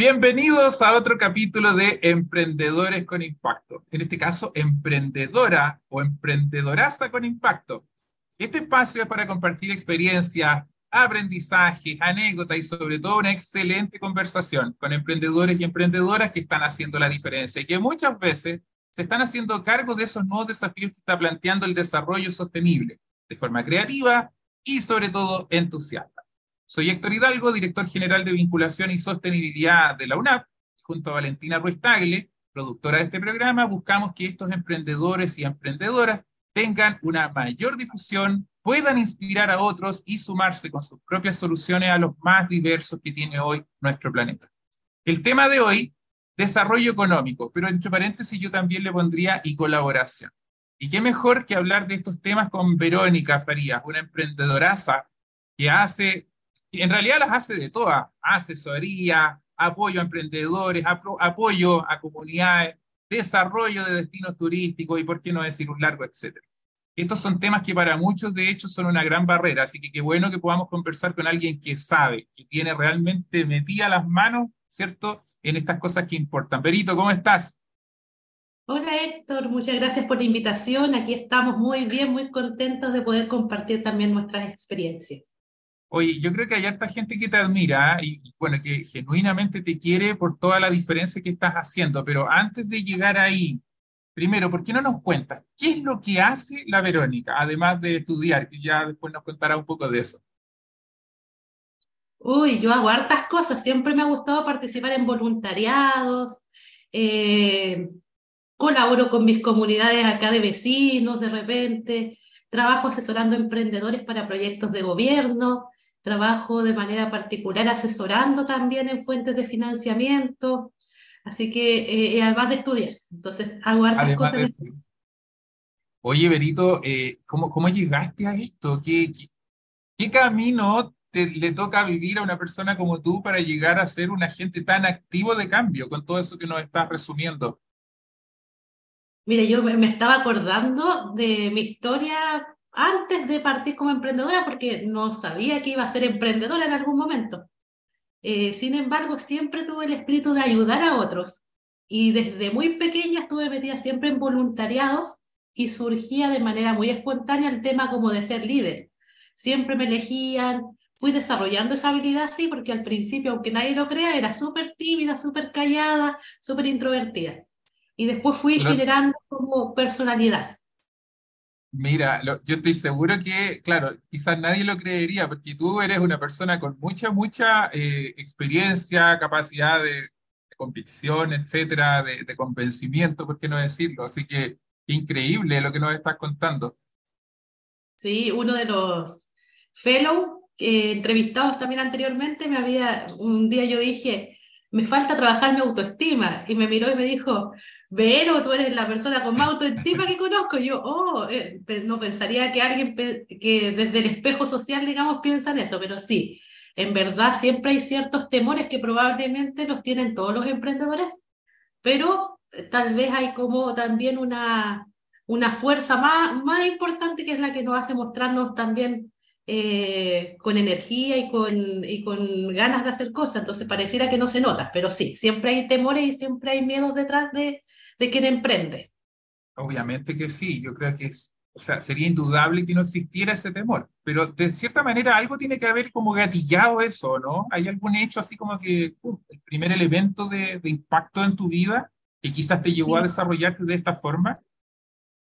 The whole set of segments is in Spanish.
Bienvenidos a otro capítulo de Emprendedores con Impacto. En este caso, emprendedora o emprendedoraza con impacto. Este espacio es para compartir experiencias, aprendizajes, anécdotas y sobre todo una excelente conversación con emprendedores y emprendedoras que están haciendo la diferencia y que muchas veces se están haciendo cargo de esos nuevos desafíos que está planteando el desarrollo sostenible de forma creativa y sobre todo entusiasta. Soy Héctor Hidalgo, director general de vinculación y sostenibilidad de la UNAP. Junto a Valentina Ruiz productora de este programa, buscamos que estos emprendedores y emprendedoras tengan una mayor difusión, puedan inspirar a otros y sumarse con sus propias soluciones a los más diversos que tiene hoy nuestro planeta. El tema de hoy, desarrollo económico, pero entre paréntesis yo también le pondría y colaboración. Y qué mejor que hablar de estos temas con Verónica Farías, una emprendedoraza que hace en realidad las hace de todas, asesoría, apoyo a emprendedores, apoyo a comunidades, desarrollo de destinos turísticos y por qué no decir un largo, etcétera. Estos son temas que para muchos de hecho son una gran barrera, así que qué bueno que podamos conversar con alguien que sabe, que tiene realmente metida las manos, ¿cierto?, en estas cosas que importan. Berito, ¿cómo estás? Hola Héctor, muchas gracias por la invitación. Aquí estamos muy bien, muy contentos de poder compartir también nuestras experiencias. Oye, yo creo que hay harta gente que te admira y, bueno, que genuinamente te quiere por toda la diferencia que estás haciendo, pero antes de llegar ahí, primero, ¿por qué no nos cuentas qué es lo que hace la Verónica, además de estudiar, que ya después nos contará un poco de eso? Uy, yo hago hartas cosas, siempre me ha gustado participar en voluntariados, eh, colaboro con mis comunidades acá de vecinos de repente, trabajo asesorando emprendedores para proyectos de gobierno, trabajo de manera particular asesorando también en fuentes de financiamiento, así que eh, además de estudiar, entonces hago hartas cosas. Oye, Berito, eh, ¿cómo, ¿cómo llegaste a esto? ¿Qué, qué, camino te, le toca vivir a una persona como tú para llegar a ser un agente tan activo de cambio con todo eso que nos estás resumiendo? Mire, yo me estaba acordando de mi historia antes de partir como emprendedora porque no sabía que iba a ser emprendedora en algún momento. Eh, sin embargo, siempre tuve el espíritu de ayudar a otros y desde muy pequeña estuve metida siempre en voluntariados y surgía de manera muy espontánea el tema como de ser líder. Siempre me elegían, fui desarrollando esa habilidad, sí, porque al principio, aunque nadie lo crea, era súper tímida, súper callada, súper introvertida. Y después fui generando como personalidad. Mira, yo estoy seguro que, claro, quizás nadie lo creería, porque tú eres una persona con mucha, mucha eh, experiencia, capacidad de, convicción, etcétera, de, convencimiento, ¿por qué no decirlo? Así que increíble lo que nos estás contando. Sí, uno de los fellow eh, entrevistados también anteriormente me había, un día yo dije, me falta trabajar mi autoestima, y me miró y me dijo, Vero, tú eres la persona con más autoestima que conozco. Y yo, oh, eh, no pensaría que alguien que desde el espejo social, digamos, piensa en eso, pero sí, en verdad siempre hay ciertos temores que probablemente los tienen todos los emprendedores, pero eh, tal vez hay como también una, una fuerza más, más importante que es la que nos hace mostrarnos también eh, con energía y con, y con ganas de hacer cosas, entonces pareciera que no se nota, pero sí, siempre hay temores y siempre hay miedos detrás de, de quien emprende. Obviamente que sí, yo creo que es, o sea, sería indudable que no existiera ese temor, pero de cierta manera algo tiene que haber como gatillado eso, ¿no? ¿Hay algún hecho así como que el primer elemento de, impacto en tu vida que quizás te llevó a desarrollarte de esta forma?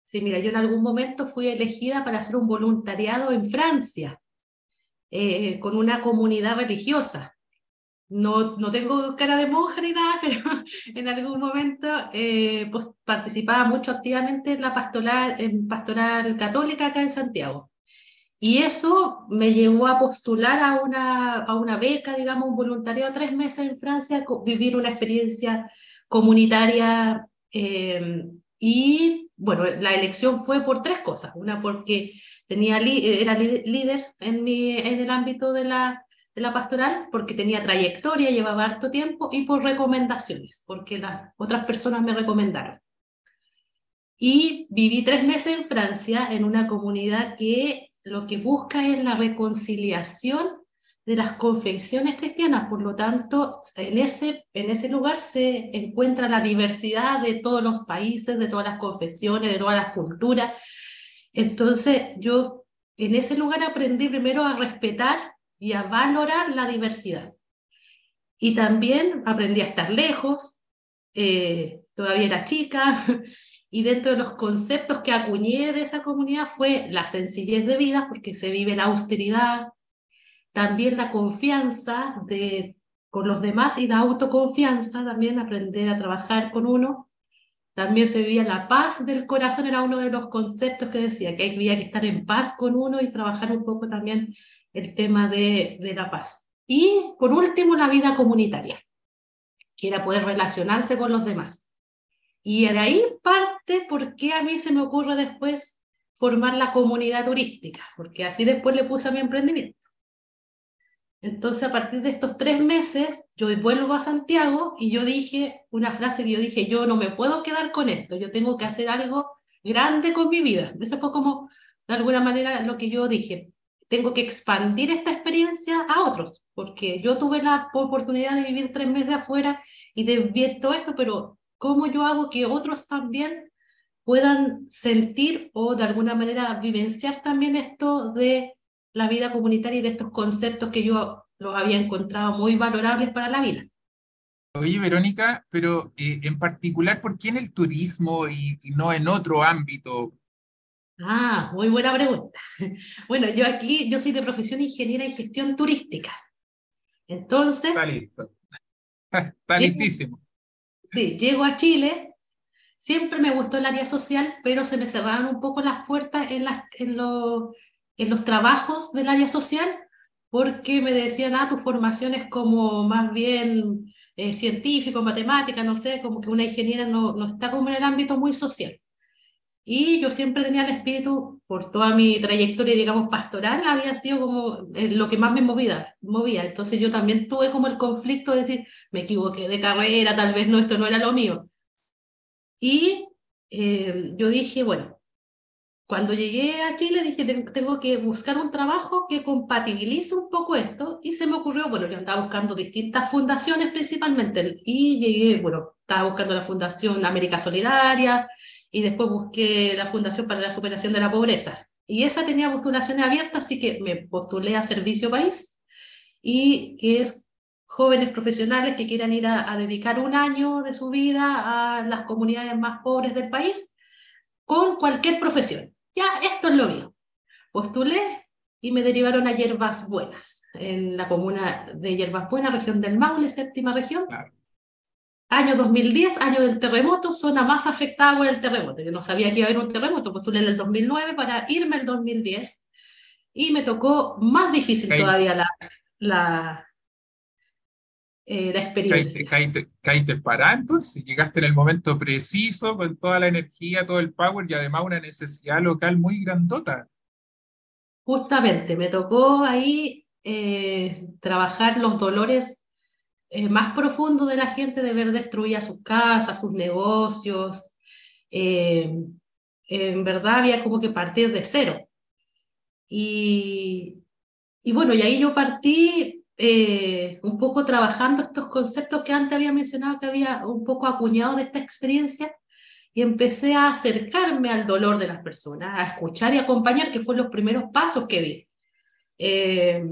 Sí, mira, yo en algún momento fui elegida para hacer un voluntariado en Francia eh, con una comunidad religiosa no, no tengo cara de monja ni nada, pero en algún momento eh, pues, participaba mucho activamente en la pastoral, en pastoral católica acá en Santiago. Y eso me llevó a postular a una, a una beca, digamos, un voluntariado tres meses en Francia, vivir una experiencia comunitaria eh, y bueno, la elección fue por tres cosas. Una porque tenía era líder en, mi, en el ámbito de la, de la pastoral, porque tenía trayectoria, llevaba harto tiempo, y por recomendaciones, porque las otras personas me recomendaron. Y viví tres meses en Francia, en una comunidad que lo que busca es la reconciliación de las confesiones cristianas. Por lo tanto, en ese, en ese lugar se encuentra la diversidad de todos los países, de todas las confesiones, de todas las culturas. Entonces, yo en ese lugar aprendí primero a respetar y a valorar la diversidad. Y también aprendí a estar lejos, eh, todavía era chica, y dentro de los conceptos que acuñé de esa comunidad fue la sencillez de vida, porque se vive la austeridad, también la confianza de, con los demás y la autoconfianza, también aprender a trabajar con uno. También se vivía la paz del corazón, era uno de los conceptos que decía, que había que estar en paz con uno y trabajar un poco también el tema de, la paz. Y por último, la vida comunitaria, que era poder relacionarse con los demás. Y de ahí parte por qué a mí se me ocurre después formar la comunidad turística, porque así después le puse a mi emprendimiento. Entonces, a partir de estos tres meses, yo vuelvo a Santiago y yo dije una frase que yo dije, yo no me puedo quedar con esto, yo tengo que hacer algo grande con mi vida. Eso fue como, de alguna manera, lo que yo dije. Tengo que expandir esta experiencia a otros, porque yo tuve la oportunidad de vivir tres meses afuera y de ver todo esto, pero ¿cómo yo hago que otros también puedan sentir o de alguna manera vivenciar también esto de la vida comunitaria y de estos conceptos que yo los había encontrado muy valorables para la vida. Oye, Verónica, pero eh, en particular, ¿por qué en el turismo y, no en otro ámbito? Ah, muy buena pregunta. Bueno, yo aquí, yo soy de profesión ingeniera en gestión turística. Entonces... Está listo. Está listísimo. Sí, llego a Chile, siempre me gustó el área social, pero se me cerraban un poco las puertas en, las, en, los en los trabajos del área social porque me decían, ah, tu formación es como más bien eh, científico, matemática, no sé, como que una ingeniera no, no está como en el ámbito muy social. Y yo siempre tenía el espíritu, por toda mi trayectoria, digamos, pastoral, había sido como eh, lo que más me movía, movía. Entonces yo también tuve como el conflicto de decir, me equivoqué de carrera, tal vez no, esto no era lo mío. Y eh, yo dije, bueno, cuando llegué a Chile dije, tengo que buscar un trabajo que compatibilice un poco esto y se me ocurrió, bueno, yo estaba buscando distintas fundaciones principalmente y llegué, bueno, estaba buscando la Fundación América Solidaria y después busqué la Fundación para la Superación de la Pobreza. Y esa tenía postulaciones abiertas, así que me postulé a Servicio País y que es jóvenes profesionales que quieran ir a dedicar un año de su vida a las comunidades más pobres del país con cualquier profesión ya, esto es lo mío. Postulé y me derivaron a Hierbas Buenas, en la comuna de Hierbas Buenas, región del Maule, séptima región. Año 2010, año del terremoto, zona más afectada por el terremoto. Yo no sabía que iba a haber un terremoto, postulé en el 2009 para irme el 2010 y me tocó más difícil todavía la, la, eh, la experiencia. Caíste, caíste, para entonces, llegaste en el momento preciso, con toda la energía, todo el power y además una necesidad local muy grandota. Justamente, me tocó ahí eh, trabajar los dolores eh, más profundos de la gente de ver destruida sus casas, sus negocios. en verdad había como que partir de cero. Y, y bueno, y ahí yo partí eh, un poco trabajando estos conceptos que antes había mencionado, que había un poco acuñado de esta experiencia, y empecé a acercarme al dolor de las personas, a escuchar y acompañar, que fueron los primeros pasos que di. Eh,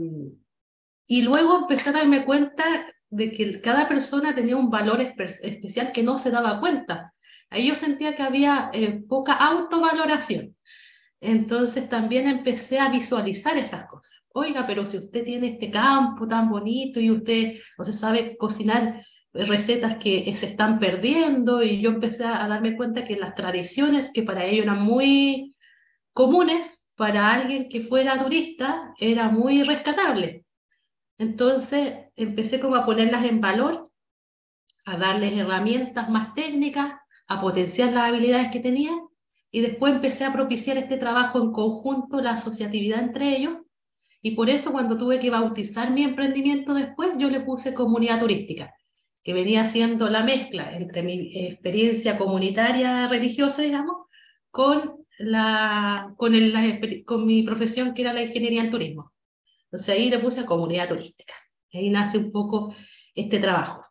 y luego empecé a darme cuenta de que cada persona tenía un valor especial que no se daba cuenta. Ahí yo sentía que había eh, poca autovaloración. Entonces también empecé a visualizar esas cosas oiga, pero si usted tiene este campo tan bonito y usted no se sabe cocinar recetas que se están perdiendo y yo empecé a darme cuenta que las tradiciones que para ellos eran muy comunes, para alguien que fuera turista era muy rescatable. Entonces empecé como a ponerlas en valor, a darles herramientas más técnicas, a potenciar las habilidades que tenían y después empecé a propiciar este trabajo en conjunto, la asociatividad entre ellos, y por eso cuando tuve que bautizar mi emprendimiento después, yo le puse comunidad turística, que venía siendo la mezcla entre mi experiencia comunitaria religiosa, digamos, con, la, con, el, con mi profesión que era la ingeniería en turismo. Entonces ahí le puse comunidad turística. Ahí nace un poco este trabajo.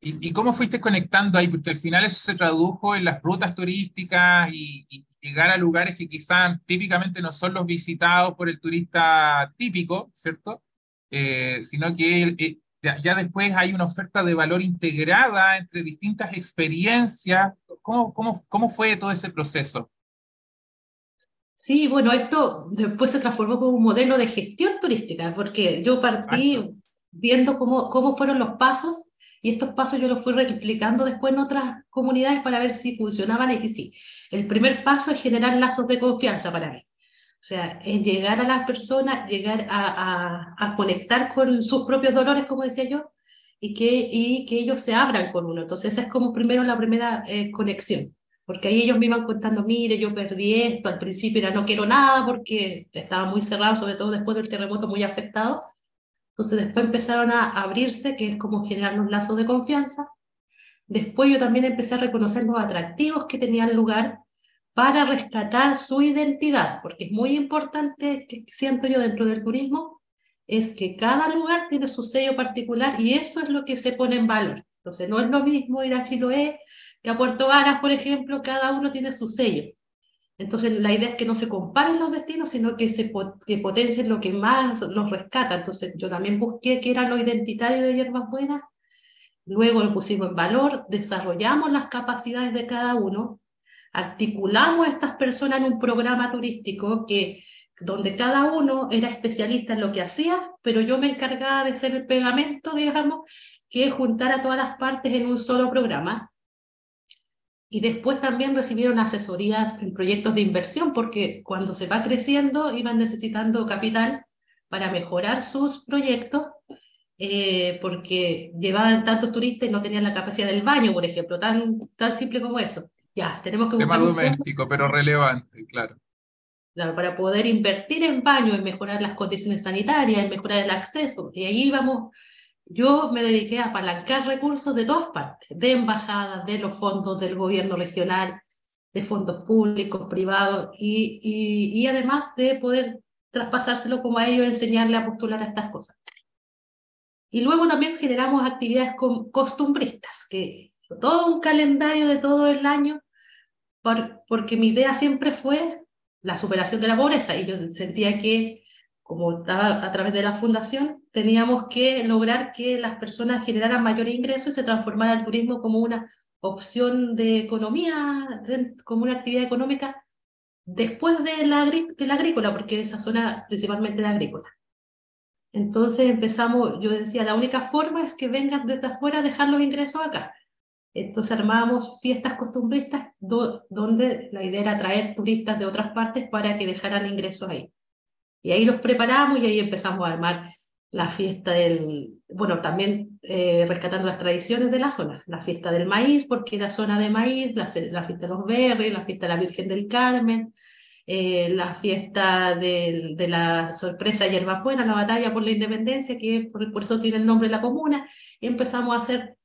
¿Y, cómo fuiste conectando ahí? Porque al final eso se tradujo en las rutas turísticas y, llegar a lugares que quizás típicamente no son los visitados por el turista típico, ¿cierto? Eh, sino que eh, ya, después hay una oferta de valor integrada entre distintas experiencias. ¿Cómo, cómo, cómo fue todo ese proceso? Sí, bueno, esto después se transformó como un modelo de gestión turística, porque yo partí viendo cómo, cómo fueron los pasos y estos pasos yo los fui replicando después en otras comunidades para ver si funcionaban y sí. El primer paso es generar lazos de confianza para mí. O sea, es llegar a las personas, llegar a, a, conectar con sus propios dolores, como decía yo, y que, y que ellos se abran con uno. Entonces, esa es como primero la primera eh, conexión. Porque ahí ellos me iban contando, mire, yo perdí esto, al principio era no quiero nada porque estaba muy cerrado, sobre todo después del terremoto muy afectado. Entonces después empezaron a abrirse, que es como generar los lazos de confianza. Después yo también empecé a reconocer los atractivos que tenían lugar para rescatar su identidad, porque es muy importante, que siento yo dentro del turismo, es que cada lugar tiene su sello particular y eso es lo que se pone en valor. Entonces no es lo mismo ir a Chiloé que a Puerto Varas, por ejemplo, cada uno tiene su sello. Entonces, la idea es que no se comparen los destinos, sino que se potencien lo que más los rescata. Entonces, yo también busqué qué era lo identitario de Hierbas Buenas, luego lo pusimos en valor, desarrollamos las capacidades de cada uno, articulamos a estas personas en un programa turístico que, donde cada uno era especialista en lo que hacía, pero yo me encargaba de hacer el pegamento, digamos, que es juntar a todas las partes en un solo programa y después también recibieron asesoría en proyectos de inversión, porque cuando se va creciendo iban necesitando capital para mejorar sus proyectos, eh, porque llevaban tantos turistas y no tenían la capacidad del baño, por ejemplo, tan, tan simple como eso. Ya, tenemos que Tema doméstico, pero relevante, claro. Claro, para poder invertir en baño, en mejorar las condiciones sanitarias, en mejorar el acceso. Y ahí íbamos yo me dediqué a apalancar recursos de todas partes, de embajadas, de los fondos del gobierno regional, de fondos públicos, privados, y, y, además de poder traspasárselo como a ellos, enseñarle a postular a estas cosas. Y luego también generamos actividades costumbristas, que todo un calendario de todo el año, porque mi idea siempre fue la superación de la pobreza, y yo sentía que como estaba a través de la fundación, teníamos que lograr que las personas generaran mayor ingreso y se transformara el turismo como una opción de economía, como una actividad económica después de la, de la agrícola, porque esa zona principalmente de agrícola. Entonces empezamos, yo decía, la única forma es que vengan desde afuera a dejar los ingresos acá. Entonces armábamos fiestas costumbristas donde la idea era traer turistas de otras partes para que dejaran ingresos ahí. Y ahí los preparamos y ahí empezamos a armar la fiesta del, bueno, también eh, rescatando las tradiciones de la zona, la fiesta del maíz, porque era zona de maíz, la, la fiesta de los berries, la fiesta de la Virgen del Carmen, eh, la fiesta de, de la sorpresa Yerbafuera, la batalla por la independencia, que por, por, eso tiene el nombre de la comuna, y empezamos a hacer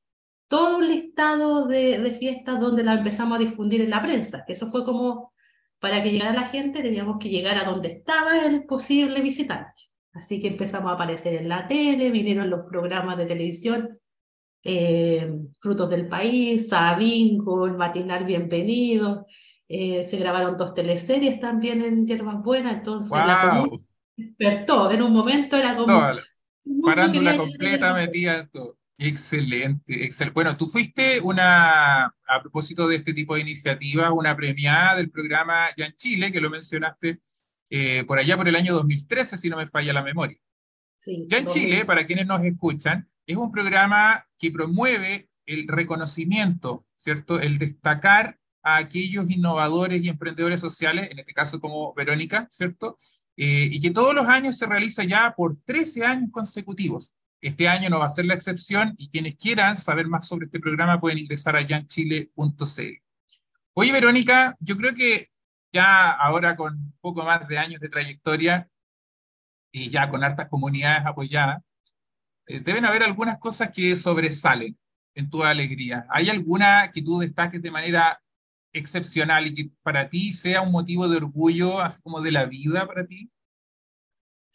todo un listado de, de fiestas donde la empezamos a difundir en la prensa, eso fue como para que llegara la gente teníamos que llegar a donde estaba el posible visitante. Así que empezamos a aparecer en la tele, vinieron los programas de televisión, eh, Frutos del País, Sabingo, El Matinal Bienvenido, eh, se grabaron dos teleseries también en Hierbas Buenas, entonces la despertó, en un momento era como... Parándula completa metida en todo. Excelente, excelente. Bueno, tú fuiste una, a propósito de este tipo de iniciativas, una premiada del programa Ya en Chile, que lo mencionaste eh, por allá por el año 2013, si no me falla la memoria. ya en Chile, para quienes nos escuchan, es un programa que promueve el reconocimiento, ¿cierto? El destacar a aquellos innovadores y emprendedores sociales, en este caso como Verónica, ¿cierto? Eh, y que todos los años se realiza ya por 13 años consecutivos. Este año no va a ser la excepción y quienes quieran saber más sobre este programa pueden ingresar a yanchile.cl. Oye, Verónica, yo creo que ya ahora con un poco más de años de trayectoria y ya con hartas comunidades apoyadas, eh, deben haber algunas cosas que sobresalen en tu alegría. ¿Hay alguna que tú destaques de manera excepcional y que para ti sea un motivo de orgullo, así como de la vida para ti?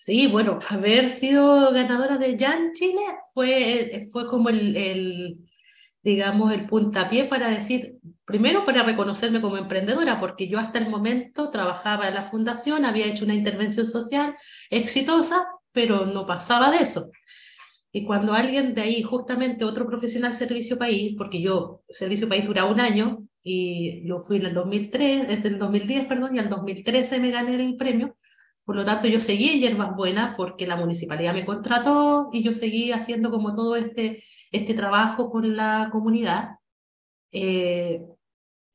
Sí, bueno, haber sido ganadora de Jan Chile fue, fue como el, digamos, el puntapié para decir, primero para reconocerme como emprendedora, porque yo hasta el momento trabajaba en la fundación, había hecho una intervención social exitosa, pero no pasaba de eso. Y cuando alguien de ahí, justamente otro profesional Servicio País, porque yo, Servicio País dura un año, y yo fui en el 2003, desde el 2010, perdón, y en el 2013 me gané el premio, por lo tanto yo seguí en Yerbas Buenas porque la municipalidad me contrató y yo seguí haciendo como todo este, este trabajo con la comunidad. Eh,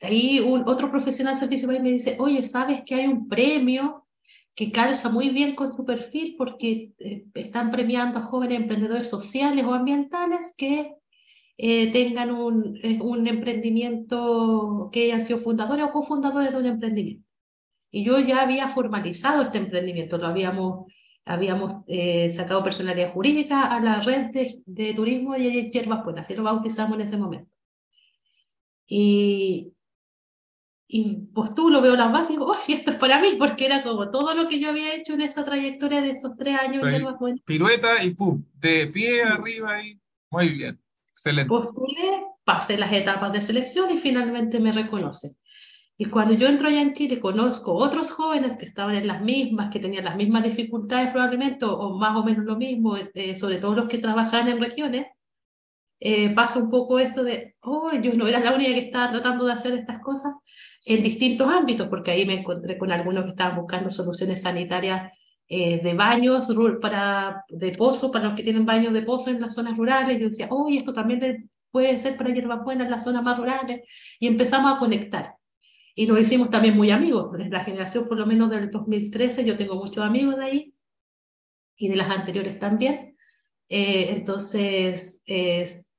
ahí un, otro profesional Servicio País me dice, oye, ¿sabes que hay un premio que calza muy bien con tu perfil porque eh, están premiando a jóvenes emprendedores sociales o ambientales que eh, tengan un, eh, un, emprendimiento, que hayan sido fundadores o cofundadores de un emprendimiento. Y yo ya había formalizado este emprendimiento, lo habíamos, habíamos sacado personalidad jurídica a la red de, de turismo y Hierbas Buenas, así lo bautizamos en ese momento. Y, y postulo, veo las bases y digo, ¡ay, esto es para mí! Porque era como todo lo que yo había hecho en esa trayectoria de esos tres años. Pirueta y pum, de pie arriba y muy bien, excelente. Postulé, pasé las etapas de selección y finalmente me reconocen. Y cuando yo entro allá en Chile, conozco otros jóvenes que estaban en las mismas, que tenían las mismas dificultades probablemente, o, más o menos lo mismo, eh, sobre todo los que trabajan en regiones, eh, pasa un poco esto de, oh, yo no era la única que estaba tratando de hacer estas cosas, en distintos ámbitos, porque ahí me encontré con algunos que estaban buscando soluciones sanitarias eh, de baños para, de pozo, para los que tienen baños de pozo en las zonas rurales. Yo decía, oh, esto también puede ser para hierbas buenas en las zonas más rurales. Y empezamos a conectar. Y nos hicimos también muy amigos. La generación, por lo menos del 2013, yo tengo muchos amigos de ahí y de las anteriores también. Eh, entonces,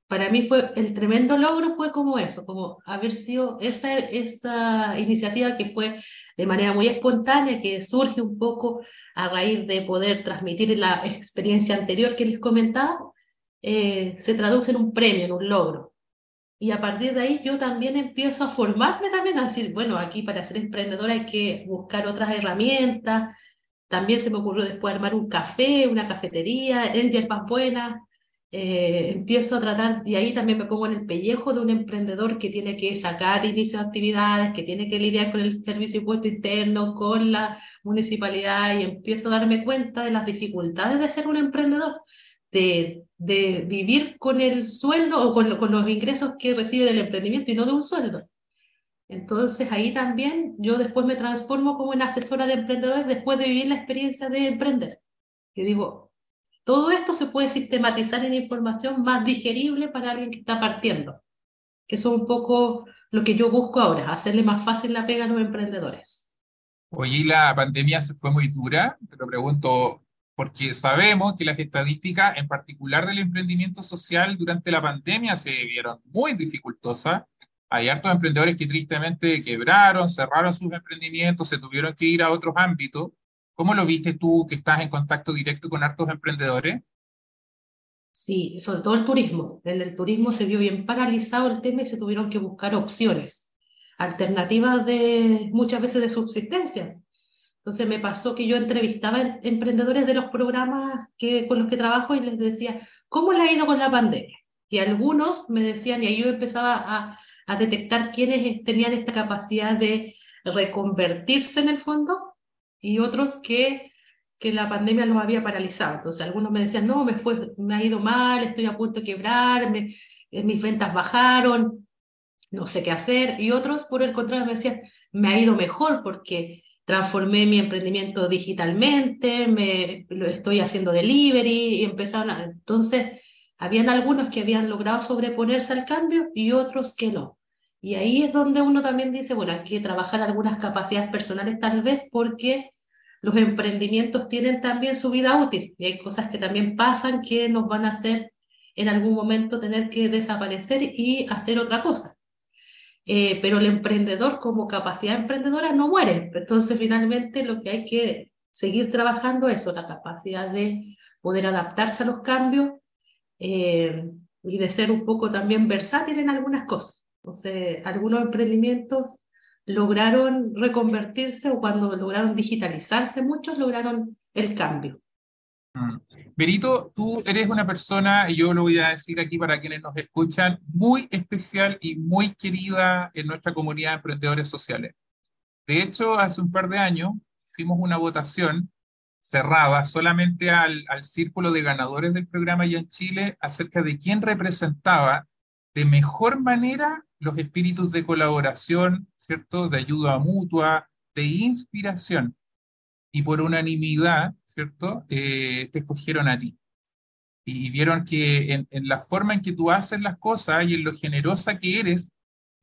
para mí fue el tremendo logro fue como eso, como haber sido esa, esa iniciativa que fue de manera muy espontánea, que surge un poco a raíz de poder transmitir la experiencia anterior que les comentaba, eh, se traduce en un premio, en un logro. Y a partir de ahí yo también empiezo a formarme también, a decir, bueno, aquí para ser emprendedora hay que buscar otras herramientas. También se me ocurrió después armar un café, una cafetería en Yerpas Buenas, eh, empiezo a tratar, y ahí también me pongo en el pellejo de un emprendedor que tiene que sacar inicio de actividades, que tiene que lidiar con el servicio impuesto interno, con la municipalidad, y empiezo a darme cuenta de las dificultades de ser un emprendedor, de, de vivir con el sueldo o con, con los ingresos que recibe del emprendimiento y no de un sueldo. Entonces ahí también yo después me transformo como en asesora de emprendedores después de vivir la experiencia de emprender. Yo digo, todo esto se puede sistematizar en información más digerible para alguien que está partiendo, que eso es un poco lo que yo busco ahora, hacerle más fácil la pega a los emprendedores. Oye, la pandemia fue muy dura? Te lo pregunto porque sabemos que las estadísticas, en particular del emprendimiento social, durante la pandemia se vieron muy dificultosas. Hay hartos emprendedores que tristemente quebraron, cerraron sus emprendimientos, se tuvieron que ir a otros ámbitos. ¿Cómo lo viste tú que estás en contacto directo con hartos emprendedores? Sí, sobre todo el turismo. En el turismo se vio bien paralizado el tema y se tuvieron que buscar opciones, alternativas de muchas veces de subsistencia. Entonces me pasó que yo entrevistaba emprendedores de los programas que, con los que trabajo y les decía, ¿cómo le ha ido con la pandemia? Y algunos me decían, y ahí yo empezaba a, a detectar quiénes tenían esta capacidad de reconvertirse en el fondo y otros que, que la pandemia los había paralizado. Entonces algunos me decían, no, me, fue, me ha ido mal, estoy a punto de quebrar, eh, mis ventas bajaron, no sé qué hacer. Y otros, por el contrario, me decían, me ha ido mejor porque transformé mi emprendimiento digitalmente, me, lo estoy haciendo delivery y empezaron a... Entonces, habían algunos que habían logrado sobreponerse al cambio y otros que no. Y ahí es donde uno también dice, bueno, hay que trabajar algunas capacidades personales tal vez porque los emprendimientos tienen también su vida útil y hay cosas que también pasan que nos van a hacer en algún momento tener que desaparecer y hacer otra cosa. Eh, pero el emprendedor como capacidad emprendedora no muere. Entonces, finalmente, lo que hay que seguir trabajando es eso, la capacidad de poder adaptarse a los cambios eh, y de ser un poco también versátil en algunas cosas. Entonces, algunos emprendimientos lograron reconvertirse o cuando lograron digitalizarse, muchos lograron el cambio. Mm. Berito, tú eres una persona, y yo lo voy a decir aquí para quienes nos escuchan, muy especial y muy querida en nuestra comunidad de emprendedores sociales. De hecho, hace un par de años hicimos una votación cerrada solamente al, al círculo de ganadores del programa allá en Chile acerca de quién representaba de mejor manera los espíritus de colaboración, ¿cierto? De ayuda mutua, de inspiración. Y por unanimidad, ¿cierto? Eh, te escogieron a ti. Y vieron que en, la forma en que tú haces las cosas y en lo generosa que eres,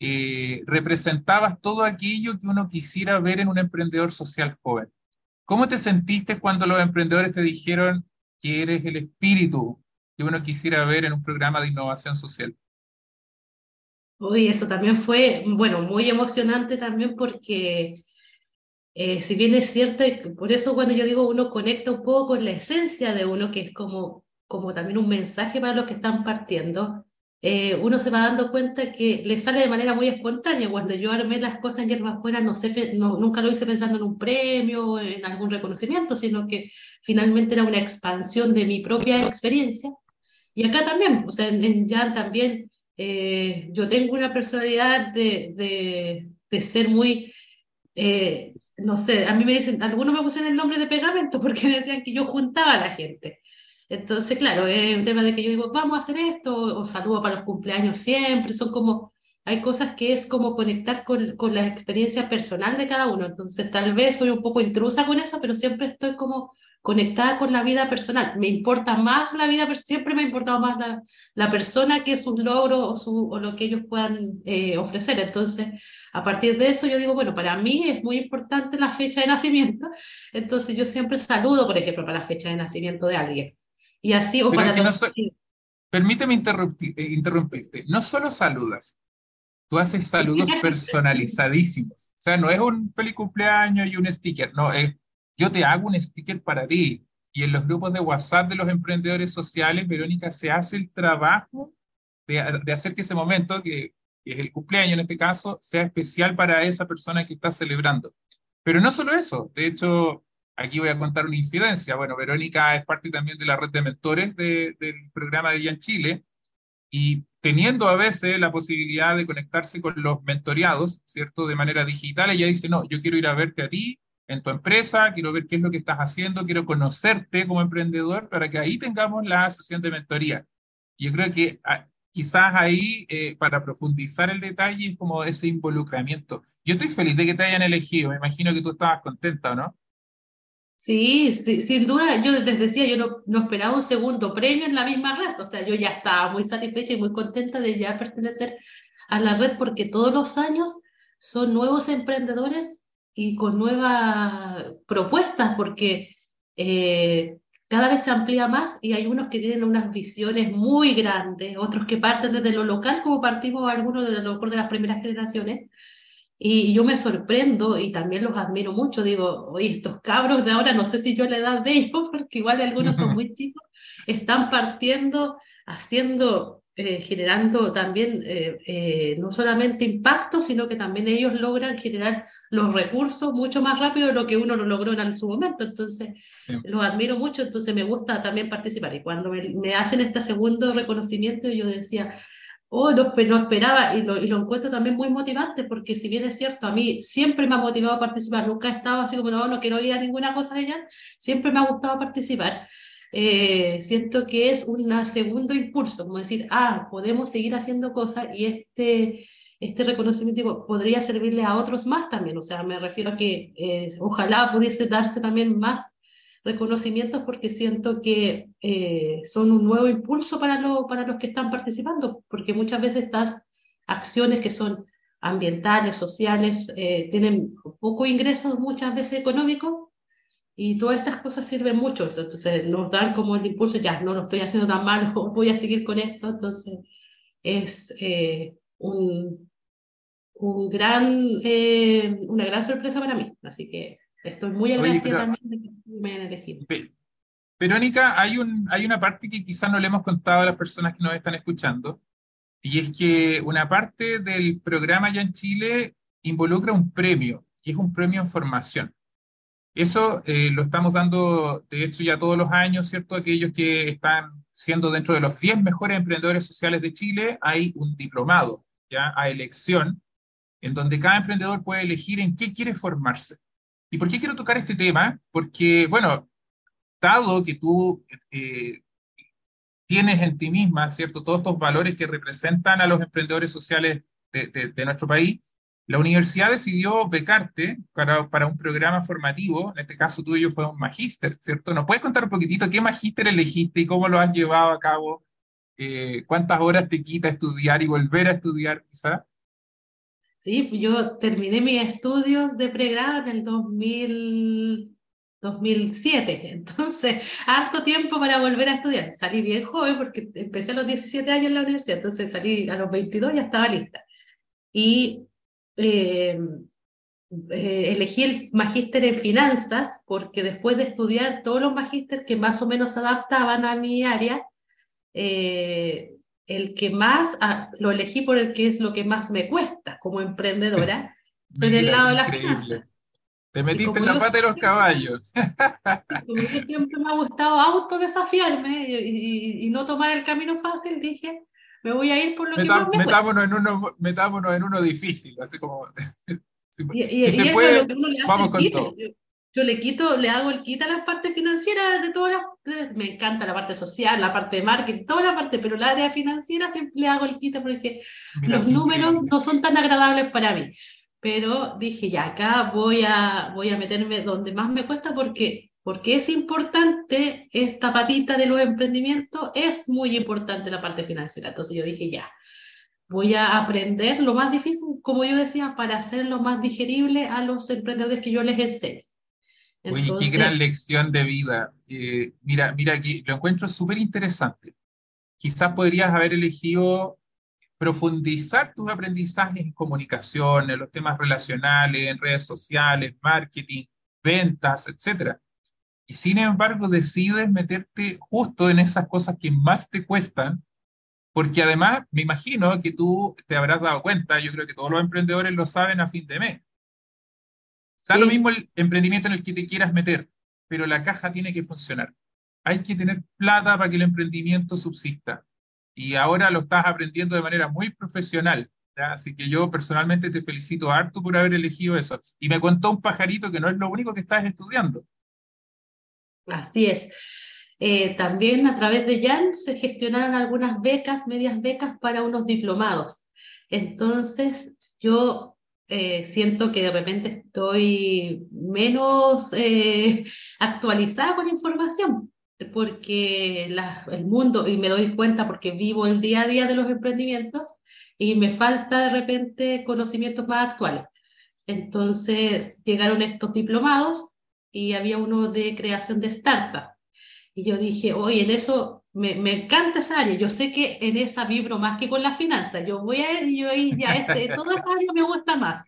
eh, representabas todo aquello que uno quisiera ver en un emprendedor social joven. ¿Cómo te sentiste cuando los emprendedores te dijeron que eres el espíritu que uno quisiera ver en un programa de innovación social? Uy, eso también fue, bueno, muy emocionante también porque eh, si bien es cierto, por eso cuando yo digo uno conecta un poco con la esencia de uno, que es como, como también un mensaje para los que están partiendo, eh, uno se va dando cuenta que le sale de manera muy espontánea. Cuando yo armé las cosas en Yerba Fuera, no sé, no, nunca lo hice pensando en un premio, o en algún reconocimiento, sino que finalmente era una expansión de mi propia experiencia. Y acá también, o sea, en, en Jan también eh, yo tengo una personalidad de, de, ser muy, eh, no sé, a mí me dicen, algunos me pusieron el nombre de pegamento porque me decían que yo juntaba a la gente. Entonces, claro, es un tema de que yo digo, vamos a hacer esto, o, saludo para los cumpleaños siempre, son como, hay cosas que es como conectar con, con la experiencia personal de cada uno. Entonces, tal vez soy un poco intrusa con eso, pero siempre estoy como conectada con la vida personal. Me importa más la vida, siempre me ha importado más la, la persona que sus logros o, su, o, lo que ellos puedan eh, ofrecer. Entonces, a partir de eso, yo digo, bueno, para mí es muy importante la fecha de nacimiento. Entonces, yo siempre saludo, por ejemplo, para la fecha de nacimiento de alguien. Y así, o para Permíteme eh, interrumpirte. No solo saludas, tú haces saludos personalizadísimos. O sea, no es un feliz cumpleaños y un sticker, no, es yo te hago un sticker para ti. Y en los grupos de WhatsApp de los emprendedores sociales, Verónica se hace el trabajo de, hacer que ese momento, que, es el cumpleaños en este caso, sea especial para esa persona que está celebrando. Pero no solo eso, de hecho, aquí voy a contar una infidencia. Bueno, Verónica es parte también de la red de mentores del programa de en Chile y teniendo a veces la posibilidad de conectarse con los mentoreados, ¿cierto? De manera digital, ella dice, no, yo quiero ir a verte a ti en tu empresa, quiero ver qué es lo que estás haciendo, quiero conocerte como emprendedor para que ahí tengamos la sesión de mentoría. Yo creo que ah, quizás ahí, eh, para profundizar el detalle, es como ese involucramiento. Yo estoy feliz de que te hayan elegido, me imagino que tú estabas contenta, ¿no? Sí, sí, sin duda, yo les decía, yo no, no, esperaba un segundo premio en la misma red, o sea, yo ya estaba muy satisfecha y muy contenta de ya pertenecer a la red porque todos los años son nuevos emprendedores y con nuevas propuestas, porque eh, cada vez se amplía más y hay unos que tienen unas visiones muy grandes, otros que parten desde lo local, como partimos algunos de, lo, de las primeras generaciones. Y yo me sorprendo y también los admiro mucho. Digo, oye, estos cabros de ahora, no sé si yo la edad de ellos, porque igual algunos son muy chicos, están partiendo, haciendo eh, generando también eh, eh, no solamente impacto, sino que también ellos logran generar los recursos mucho más rápido de lo que uno lo logró en su momento. Entonces, los admiro mucho, entonces me gusta también participar. Y cuando me, hacen este segundo reconocimiento, yo decía, oh, no, esperaba, y lo, y lo, encuentro también muy motivante, porque si bien es cierto, a mí siempre me ha motivado a participar, nunca he estado así como, no, no quiero ir a ninguna cosa de ella, siempre me ha gustado participar. Eh, siento que es un segundo impulso, como decir, ah, podemos seguir haciendo cosas y este, este reconocimiento podría servirle a otros más también. O sea, me refiero a que eh, ojalá pudiese darse también más reconocimientos porque siento que eh, son un nuevo impulso para, lo, para los que están participando, porque muchas veces estas acciones que son ambientales, sociales, tienen poco ingresos muchas veces económicos Y todas estas cosas sirven mucho, entonces nos dan como el impulso, ya, no lo estoy haciendo tan mal, voy a seguir con esto, entonces es eh, un, un gran, eh, una gran sorpresa para mí, así que estoy muy agradecida también de que me hayan elegido. Verónica, hay, un, hay una parte que quizás no le hemos contado a las personas que nos están escuchando, y es que una parte del programa ya en Chile involucra un premio, y es un premio en formación. Eso eh, lo estamos dando, de hecho, ya todos los años, ¿cierto? Aquellos que están siendo dentro de los 10 mejores emprendedores sociales de Chile, hay un diplomado, ¿ya? A elección, en donde cada emprendedor puede elegir en qué quiere formarse. ¿Y por qué quiero tocar este tema? Porque, bueno, dado que tú eh, tienes en ti misma, ¿cierto? Todos estos valores que representan a los emprendedores sociales de, de nuestro país, la universidad decidió becarte para, para, un programa formativo, en este caso tuyo fue un magíster, ¿cierto? ¿Nos puedes contar un poquitito qué magíster elegiste y cómo lo has llevado a cabo? Eh, ¿Cuántas horas te quita estudiar y volver a estudiar quizá? Sí, yo terminé mis estudios de pregrado en el 2000, 2007, entonces harto tiempo para volver a estudiar. Salí bien joven porque empecé a los 17 años en la universidad, entonces salí a los 22 y ya estaba lista. Y eh, eh, elegí el magíster en finanzas porque después de estudiar todos los magísteres que más o menos se adaptaban a mi área, eh, el que más, ah, lo elegí por el que es lo que más me cuesta como emprendedora, soy del lado de las finanzas. Te metiste en la pata de los caballos. Como siempre me ha gustado autodesafiarme y, y, no tomar el camino fácil, dije, me voy a ir por lo que más me metámonos, en uno, metámonos en uno difícil, así como... si, se puede, vamos con todo. Yo, le quito, le hago el quita a las partes financieras de todas las... me encanta la parte social, la parte de marketing, toda la parte, pero la área financiera siempre le hago el quita porque los números no son tan agradables para mí. Pero dije, ya, acá voy a, voy a meterme donde más me cuesta porque porque es importante esta patita de los emprendimientos, es muy importante la parte financiera. Entonces yo dije, ya, voy a aprender lo más difícil, como yo decía, para hacerlo más digerible a los emprendedores que yo les enseño. Oye, qué gran lección de vida. Eh, mira, mira, aquí lo encuentro súper interesante. Quizás podrías haber elegido profundizar tus aprendizajes en comunicación, en los temas relacionales, en redes sociales, marketing, ventas, etcétera y sin embargo decides meterte justo en esas cosas que más te cuestan, porque además me imagino que tú te habrás dado cuenta, yo creo que todos los emprendedores lo saben a fin de mes. Está lo mismo el emprendimiento en el que te quieras meter, pero la caja tiene que funcionar. Hay que tener plata para que el emprendimiento subsista. Y ahora lo estás aprendiendo de manera muy profesional. Así que yo personalmente te felicito harto por haber elegido eso. Y me contó un pajarito que no es lo único que estás estudiando. Así es. Eh, también a través de Jan se gestionaron algunas becas, medias becas para unos diplomados. Entonces, yo eh, siento que de repente estoy menos eh, actualizada con información, porque el mundo, y me doy cuenta porque vivo el día a día de los emprendimientos, y me falta de repente conocimientos más actuales. Entonces, llegaron estos diplomados y había uno de creación de startup. Y yo dije, oye, en eso me, me, encanta esa área, yo sé que en esa vibro más que con la finanza, yo voy a yo ya este, toda esa área me gusta más.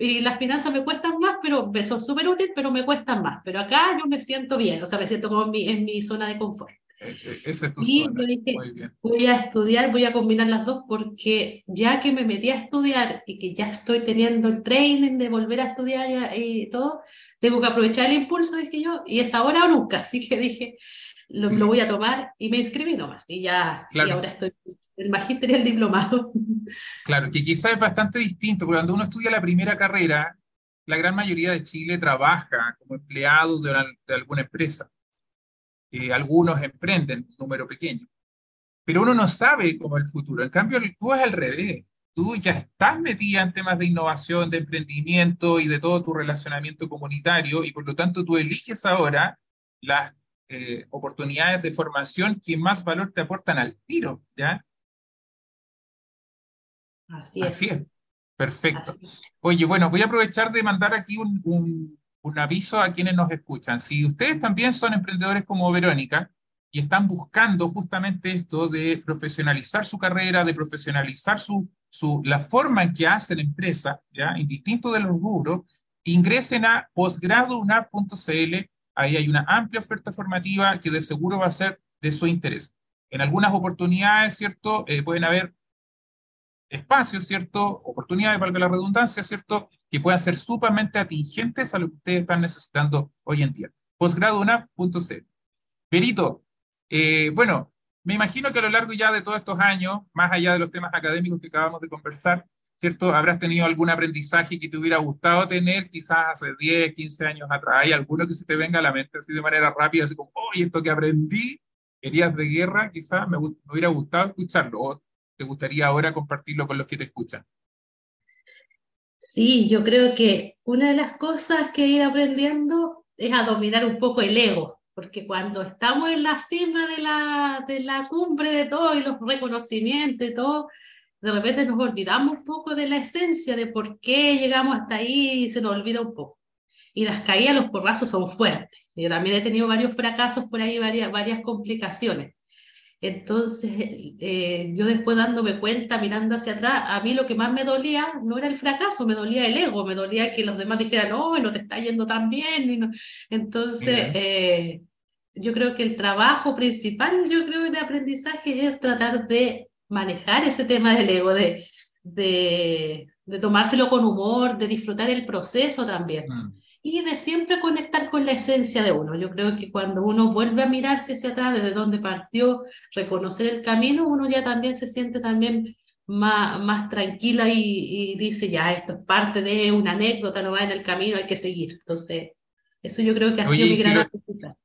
Y las finanzas me cuestan más, pero son súper útiles, pero me cuestan más. Pero acá yo me siento bien, o sea, me siento como en mi, en mi zona de confort. E, e, esa es tu y yo dije, voy a estudiar, voy a combinar las dos, porque ya que me metí a estudiar y que ya estoy teniendo el training de volver a estudiar y todo, tengo que aprovechar el impulso, dije yo, y es ahora o nunca. Así que dije, lo, lo voy a tomar y me inscribí nomás. Y ya, y ahora estoy el magíster y el diplomado. Claro, que quizás es bastante distinto, porque cuando uno estudia la primera carrera, la gran mayoría de Chile trabaja como empleado de, de alguna empresa. Eh, algunos emprenden, un número pequeño. Pero uno no sabe cómo es el futuro. En cambio, tú es al revés tú ya estás metida en temas de innovación, de emprendimiento y de todo tu relacionamiento comunitario y por lo tanto tú eliges ahora las eh, oportunidades de formación que más valor te aportan al tiro, ¿ya? Así es. Así es. Perfecto. Oye, bueno, voy a aprovechar de mandar aquí un, un aviso a quienes nos escuchan. Si ustedes también son emprendedores como Verónica y están buscando justamente esto de profesionalizar su carrera, de profesionalizar su, su, la forma en que hacen empresa, ¿ya? indistinto de los rubros, ingresen a posgradounap.cl. Ahí hay una amplia oferta formativa que de seguro va a ser de su interés. En algunas oportunidades, ¿cierto? Eh, pueden haber espacios, ¿cierto? Oportunidades, valga la redundancia, ¿cierto? Que puedan ser sumamente atingentes a lo que ustedes están necesitando hoy en día. Postgradounap.cl. Perito, eh, bueno, me imagino que a lo largo ya de todos estos años, más allá de los temas académicos que acabamos de conversar, ¿cierto? Habrás tenido algún aprendizaje que te hubiera gustado tener quizás hace 10, 15 años atrás. ¿Hay alguno que se te venga a la mente así de manera rápida, así como, oye, esto que aprendí, querías de guerra, quizás me, me, hubiera gustado escucharlo, o te gustaría ahora compartirlo con los que te escuchan? Sí, yo creo que una de las cosas que he ido aprendiendo es a dominar un poco el ego, porque cuando estamos en la cima de la, de la cumbre de todo y los reconocimientos y todo, de repente nos olvidamos un poco de la esencia de por qué llegamos hasta ahí y se nos olvida un poco. Y las caídas, los porrazos son fuertes. Yo también he tenido varios fracasos por ahí, varias, varias complicaciones. Entonces, eh, yo después dándome cuenta, mirando hacia atrás, a mí lo que más me dolía no era el fracaso, me dolía el ego, me dolía que los demás dijeran, no, no te está yendo tan bien. Entonces, eh, yo creo que el trabajo principal, yo creo, de aprendizaje es tratar de manejar ese tema del ego, de, de, de tomárselo con humor, de disfrutar el proceso también. Mm y de siempre conectar con la esencia de uno. Yo creo que cuando uno vuelve a mirarse hacia atrás, desde donde partió, reconocer el camino, uno ya también se siente también más, más tranquila y, dice, ya, esto es parte de una anécdota, no va en el camino, hay que seguir. Entonces, eso yo creo que ha sido mi gran aprendizaje.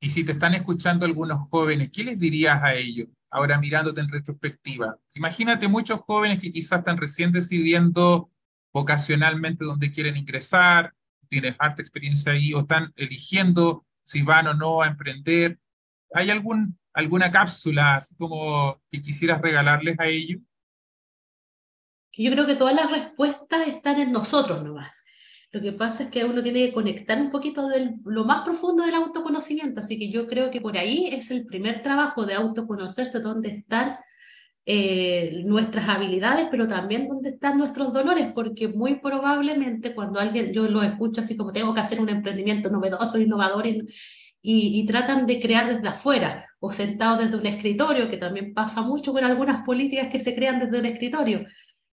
Y si te están escuchando algunos jóvenes, ¿qué les dirías a ellos? Ahora mirándote en retrospectiva. Imagínate muchos jóvenes que quizás están recién decidiendo vocacionalmente dónde quieren ingresar, tienes harta experiencia ahí o están eligiendo si van o no a emprender. ¿Hay algún, alguna cápsula así como que quisieras regalarles a ellos? Yo creo que todas las respuestas están en nosotros nomás. Lo que pasa es que uno tiene que conectar un poquito de lo más profundo del autoconocimiento, así que yo creo que por ahí es el primer trabajo de autoconocerse, dónde están eh, nuestras habilidades, pero también dónde están nuestros dolores, porque muy probablemente cuando alguien, yo lo escucho así como tengo que hacer un emprendimiento novedoso, innovador, y, y, tratan de crear desde afuera o sentado desde un escritorio, que también pasa mucho con algunas políticas que se crean desde un escritorio.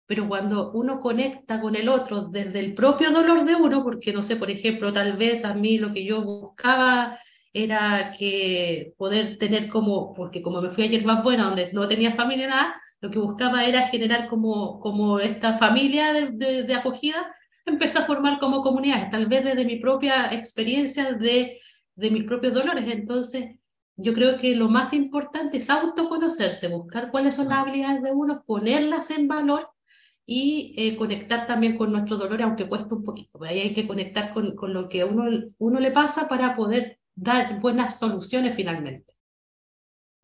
Pero cuando uno conecta con el otro desde el propio dolor de uno, porque no sé, por ejemplo, tal vez a mí lo que yo buscaba era que poder tener como, porque como me fui a más Buena, donde no tenía familia nada, lo que buscaba era generar como, como esta familia de, de, acogida, empecé a formar como comunidad, tal vez desde mi propia experiencia, de, de mis propios dolores. Entonces, yo creo que lo más importante es autoconocerse, buscar cuáles son las habilidades de uno, ponerlas en valor y eh, conectar también con nuestro dolor, aunque cueste un poquito. Ahí hay que conectar con, con lo que a uno, uno le pasa para poder dar buenas soluciones finalmente.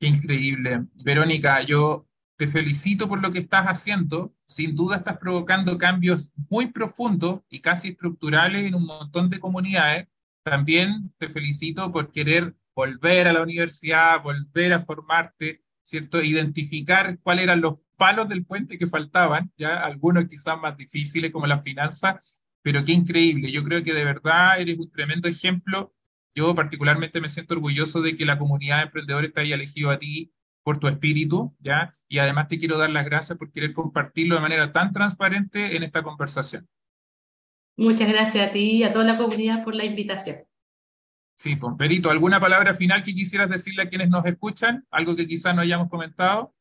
Increíble. Verónica, yo te felicito por lo que estás haciendo. Sin duda estás provocando cambios muy profundos y casi estructurales en un montón de comunidades. También te felicito por querer volver a la universidad, volver a formarte, ¿cierto? Identificar cuáles eran los palos del puente que faltaban, ya algunos quizás más difíciles como la finanza, pero qué increíble. Yo creo que de verdad eres un tremendo ejemplo yo particularmente me siento orgulloso de que la comunidad de emprendedores te haya elegido a ti por tu espíritu, ¿ya? Y además te quiero dar las gracias por querer compartirlo de manera tan transparente en esta conversación. Muchas gracias a ti y a toda la comunidad por la invitación. Sí, Pomperito, pues, ¿alguna palabra final que quisieras decirle a quienes nos escuchan? ¿Algo que quizás no hayamos comentado?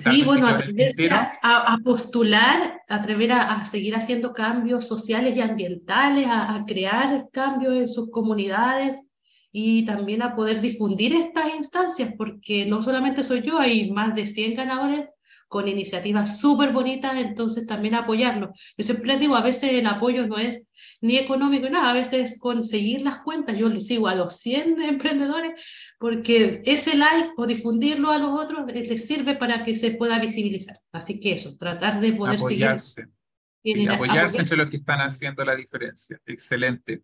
Sí, bueno, atreverse a, postular, atrever a, seguir haciendo cambios sociales y ambientales, a, crear cambios en sus comunidades y también a poder difundir estas instancias, porque no solamente soy yo, hay más de 100 ganadores con iniciativas súper bonitas, entonces también apoyarlos. Yo siempre les digo, a veces el apoyo no es ni económico, nada, a veces conseguir las cuentas, yo les sigo a los 100 de emprendedores, porque ese like o difundirlo a los otros les sirve para que se pueda visibilizar. Así que eso, tratar de poder apoyarse. apoyarse entre los que están haciendo la diferencia. Excelente.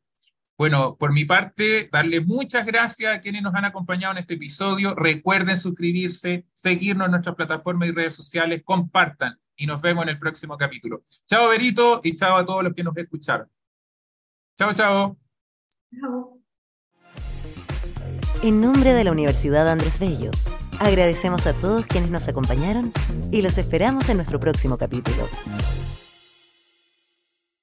Bueno, por mi parte, darle muchas gracias a quienes nos han acompañado en este episodio. Recuerden suscribirse, seguirnos en nuestras plataformas y redes sociales, compartan y nos vemos en el próximo capítulo. Chao, Berito, y chao a todos los que nos escucharon. Chao, chao. En nombre de la Universidad Andrés Bello, agradecemos a todos quienes nos acompañaron y los esperamos en nuestro próximo capítulo.